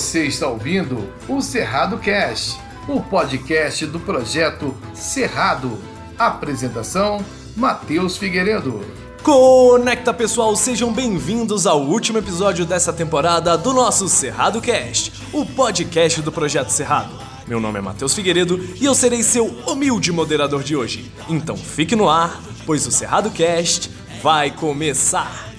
Você está ouvindo o Cerrado Cast, o podcast do projeto Cerrado. Apresentação: Matheus Figueiredo. Conecta pessoal, sejam bem-vindos ao último episódio dessa temporada do nosso Cerrado Cast, o podcast do projeto Cerrado. Meu nome é Matheus Figueiredo e eu serei seu humilde moderador de hoje. Então fique no ar, pois o Cerrado Cast vai começar.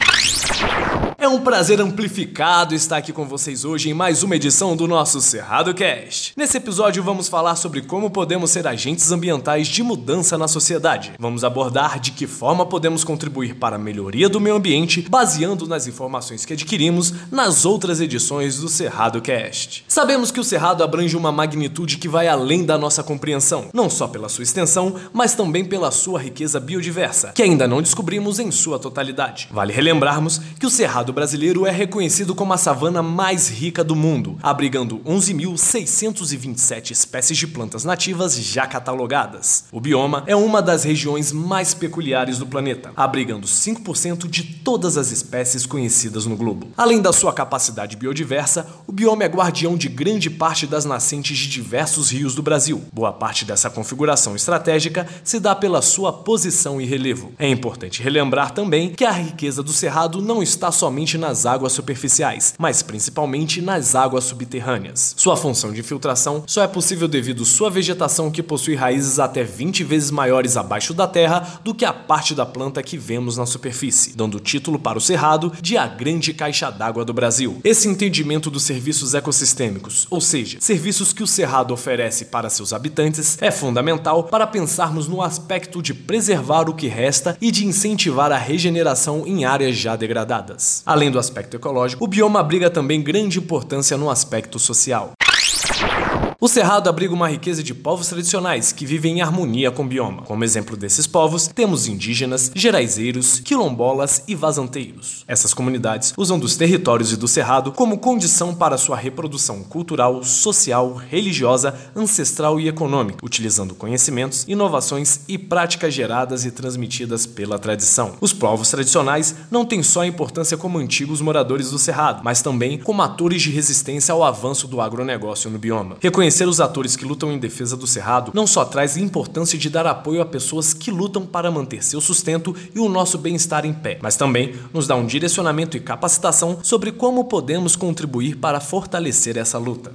É um prazer amplificado estar aqui com vocês hoje em mais uma edição do nosso Cerrado Cast. Nesse episódio vamos falar sobre como podemos ser agentes ambientais de mudança na sociedade. Vamos abordar de que forma podemos contribuir para a melhoria do meio ambiente, baseando nas informações que adquirimos nas outras edições do Cerrado Cast. Sabemos que o Cerrado abrange uma magnitude que vai além da nossa compreensão, não só pela sua extensão, mas também pela sua riqueza biodiversa, que ainda não descobrimos em sua totalidade. Vale relembrarmos que o Cerrado cerrado brasileiro é reconhecido como a savana mais rica do mundo, abrigando 11.627 espécies de plantas nativas já catalogadas. O bioma é uma das regiões mais peculiares do planeta, abrigando 5% de todas as espécies conhecidas no globo. Além da sua capacidade biodiversa, o bioma é guardião de grande parte das nascentes de diversos rios do Brasil. Boa parte dessa configuração estratégica se dá pela sua posição e relevo. É importante relembrar também que a riqueza do cerrado não está somente somente nas águas superficiais, mas principalmente nas águas subterrâneas. Sua função de infiltração só é possível devido sua vegetação que possui raízes até 20 vezes maiores abaixo da terra do que a parte da planta que vemos na superfície, dando título para o cerrado de a grande caixa d'água do Brasil. Esse entendimento dos serviços ecossistêmicos, ou seja, serviços que o cerrado oferece para seus habitantes, é fundamental para pensarmos no aspecto de preservar o que resta e de incentivar a regeneração em áreas já degradadas. Além do aspecto ecológico, o bioma abriga também grande importância no aspecto social. O Cerrado abriga uma riqueza de povos tradicionais que vivem em harmonia com o bioma. Como exemplo desses povos, temos indígenas, geraizeiros, quilombolas e vazanteiros. Essas comunidades usam dos territórios e do Cerrado como condição para sua reprodução cultural, social, religiosa, ancestral e econômica, utilizando conhecimentos, inovações e práticas geradas e transmitidas pela tradição. Os povos tradicionais não têm só importância como antigos moradores do Cerrado, mas também como atores de resistência ao avanço do agronegócio no bioma. Reconhecer os atores que lutam em defesa do Cerrado não só traz importância de dar apoio a pessoas que lutam para manter seu sustento e o nosso bem-estar em pé, mas também nos dá um direcionamento e capacitação sobre como podemos contribuir para fortalecer essa luta.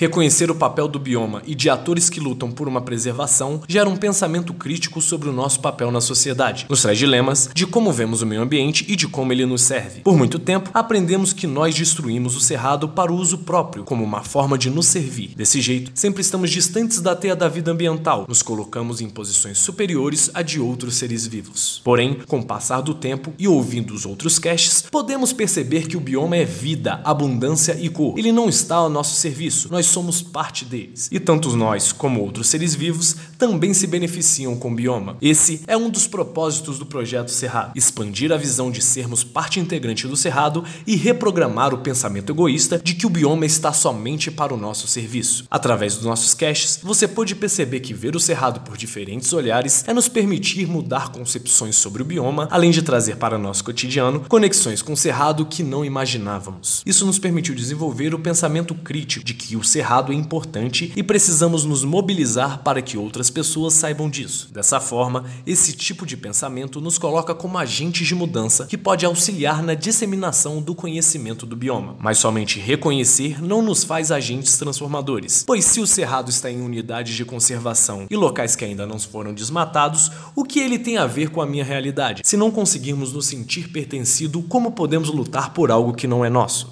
Reconhecer o papel do bioma e de atores que lutam por uma preservação gera um pensamento crítico sobre o nosso papel na sociedade. Nos traz dilemas de como vemos o meio ambiente e de como ele nos serve. Por muito tempo, aprendemos que nós destruímos o cerrado para o uso próprio, como uma forma de nos servir. Desse jeito, sempre estamos distantes da teia da vida ambiental, nos colocamos em posições superiores a de outros seres vivos. Porém, com o passar do tempo e ouvindo os outros casts, podemos perceber que o bioma é vida, abundância e cor. Ele não está ao nosso serviço, nós somos parte deles. E tanto nós como outros seres vivos também se beneficiam com o bioma. Esse é um dos propósitos do projeto Cerrado: expandir a visão de sermos parte integrante do Cerrado e reprogramar o pensamento egoísta de que o bioma está somente para o nosso serviço. Através dos nossos caches, você pode perceber que ver o Cerrado por diferentes olhares é nos permitir mudar concepções sobre o bioma, além de trazer para nosso cotidiano conexões com o Cerrado que não imaginávamos. Isso nos permitiu desenvolver o pensamento crítico de que o Cerrado errado é importante e precisamos nos mobilizar para que outras pessoas saibam disso. Dessa forma, esse tipo de pensamento nos coloca como agentes de mudança que pode auxiliar na disseminação do conhecimento do bioma. Mas somente reconhecer não nos faz agentes transformadores, pois se o cerrado está em unidades de conservação e locais que ainda não foram desmatados, o que ele tem a ver com a minha realidade? Se não conseguirmos nos sentir pertencido, como podemos lutar por algo que não é nosso?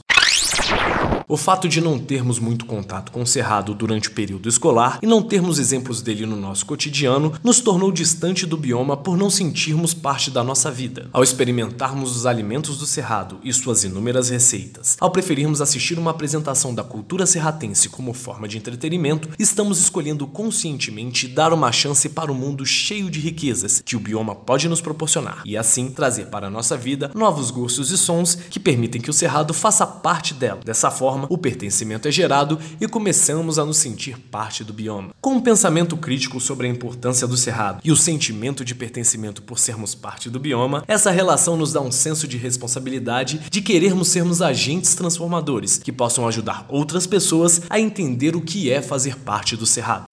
O fato de não termos muito contato com o cerrado durante o período escolar e não termos exemplos dele no nosso cotidiano nos tornou distante do bioma por não sentirmos parte da nossa vida. Ao experimentarmos os alimentos do cerrado e suas inúmeras receitas, ao preferirmos assistir uma apresentação da cultura serratense como forma de entretenimento, estamos escolhendo conscientemente dar uma chance para o mundo cheio de riquezas que o bioma pode nos proporcionar e assim trazer para a nossa vida novos gostos e sons que permitem que o cerrado faça parte dela. Dessa forma, forma, o pertencimento é gerado e começamos a nos sentir parte do bioma. Com um pensamento crítico sobre a importância do cerrado e o sentimento de pertencimento por sermos parte do bioma, essa relação nos dá um senso de responsabilidade de querermos sermos agentes transformadores que possam ajudar outras pessoas a entender o que é fazer parte do cerrado.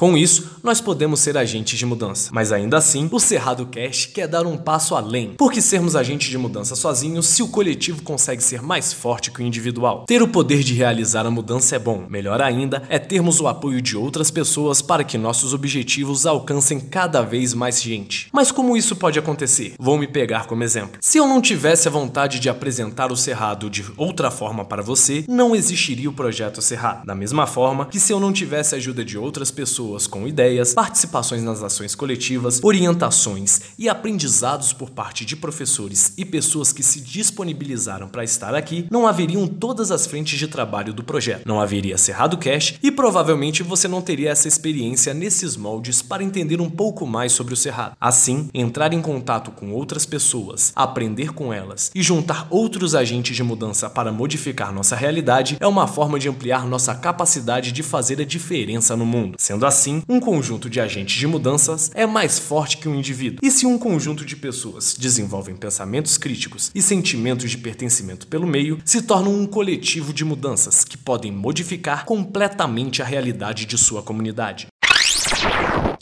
Com isso, nós podemos ser agentes de mudança. Mas ainda assim, o Cerrado Cash quer dar um passo além. Porque sermos agentes de mudança sozinhos se o coletivo consegue ser mais forte que o individual. Ter o poder de realizar a mudança é bom. Melhor ainda é termos o apoio de outras pessoas para que nossos objetivos alcancem cada vez mais gente. Mas como isso pode acontecer? Vou me pegar como exemplo. Se eu não tivesse a vontade de apresentar o Cerrado de outra forma para você, não existiria o projeto Cerrado. Da mesma forma que se eu não tivesse a ajuda de outras pessoas pessoas com ideias, participações nas ações coletivas, orientações e aprendizados por parte de professores e pessoas que se disponibilizaram para estar aqui, não haveriam todas as frentes de trabalho do projeto. Não haveria Cerrado Cash e provavelmente você não teria essa experiência nesses moldes para entender um pouco mais sobre o Cerrado. Assim, entrar em contato com outras pessoas, aprender com elas e juntar outros agentes de mudança para modificar nossa realidade é uma forma de ampliar nossa capacidade de fazer a diferença no mundo. Sendo assim, Assim, um conjunto de agentes de mudanças é mais forte que um indivíduo. E se um conjunto de pessoas desenvolvem pensamentos críticos e sentimentos de pertencimento pelo meio, se tornam um coletivo de mudanças que podem modificar completamente a realidade de sua comunidade.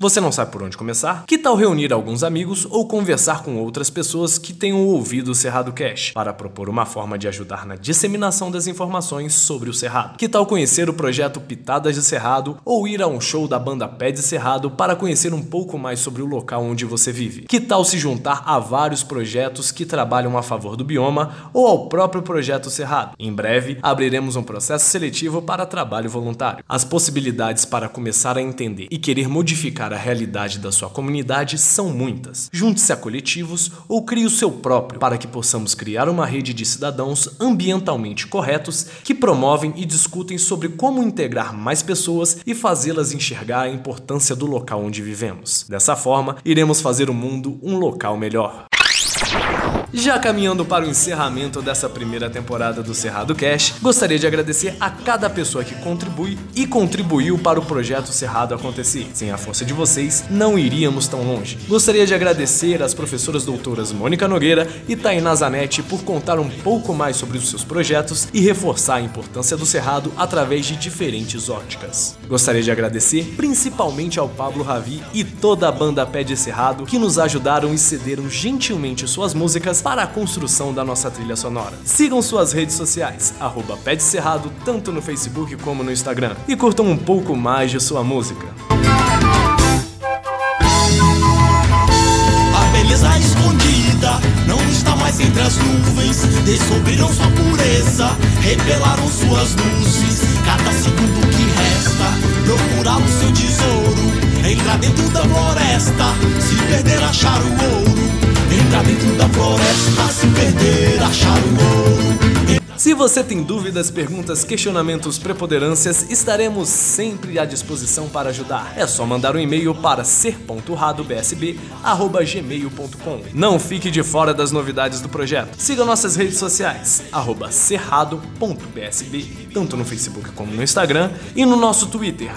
Você não sabe por onde começar? Que tal reunir alguns amigos ou conversar com outras pessoas que tenham ouvido o Cerrado Cash para propor uma forma de ajudar na disseminação das informações sobre o Cerrado? Que tal conhecer o projeto Pitadas de Cerrado ou ir a um show da banda Pé de Cerrado para conhecer um pouco mais sobre o local onde você vive? Que tal se juntar a vários projetos que trabalham a favor do bioma ou ao próprio projeto Cerrado? Em breve, abriremos um processo seletivo para trabalho voluntário. As possibilidades para começar a entender e querer modificar a realidade da sua comunidade são muitas. Junte-se a coletivos ou crie o seu próprio para que possamos criar uma rede de cidadãos ambientalmente corretos que promovem e discutem sobre como integrar mais pessoas e fazê-las enxergar a importância do local onde vivemos. Dessa forma, iremos fazer o mundo um local melhor. Já caminhando para o encerramento dessa primeira temporada do Cerrado Cash, gostaria de agradecer a cada pessoa que contribui e contribuiu para o projeto Cerrado acontecer. Sem a força de vocês, não iríamos tão longe. Gostaria de agradecer às professoras doutoras Mônica Nogueira e Tainá Zanetti por contar um pouco mais sobre os seus projetos e reforçar a importância do Cerrado através de diferentes óticas. Gostaria de agradecer principalmente ao Pablo Ravi e toda a banda Pé de Cerrado que nos ajudaram e cederam gentilmente suas músicas para a construção da nossa trilha sonora. Sigam suas redes sociais, arroba Cerrado, tanto no Facebook como no Instagram, e curtam um pouco mais de sua música. A beleza escondida não está mais entre as nuvens. Descobriram sua pureza, revelaram suas luzes. Cada segundo que resta, procurar o seu tesouro. Entrar dentro da floresta, se perder, achar o ouro. Entrar dentro da floresta, se perder, achar o ouro. Se você tem dúvidas, perguntas, questionamentos, preponderâncias, estaremos sempre à disposição para ajudar. É só mandar um e-mail para ser.radobsb@gmail.com. Não fique de fora das novidades do projeto. Siga nossas redes sociais @cerrado.bsb, tanto no Facebook como no Instagram, e no nosso Twitter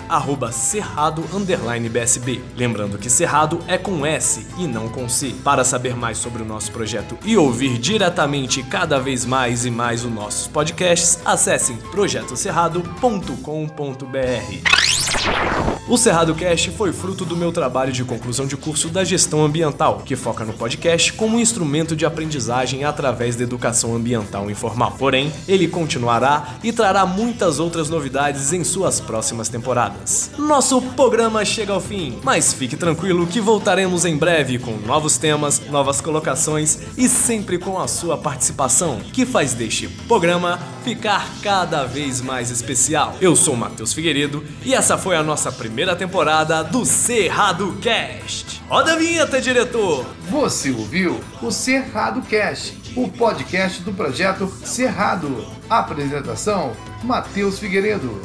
@cerrado_bsb. Lembrando que Cerrado é com S e não com C. Para saber mais sobre o nosso projeto e ouvir diretamente cada vez mais e mais o nosso nossos podcasts, acessem projetocerrado.com.br. O Cerrado Cast foi fruto do meu trabalho de conclusão de curso da gestão ambiental, que foca no podcast como instrumento de aprendizagem através da educação ambiental informal. Porém, ele continuará e trará muitas outras novidades em suas próximas temporadas. Nosso programa chega ao fim, mas fique tranquilo que voltaremos em breve com novos temas, novas colocações e sempre com a sua participação, que faz deste programa ficar cada vez mais especial. Eu sou Matheus Figueiredo e essa foi a nossa primeira primeira temporada do Cerrado Cast. Roda a vinheta, diretor! Você ouviu o Cerrado Cast, o podcast do projeto Cerrado. Apresentação: Matheus Figueiredo.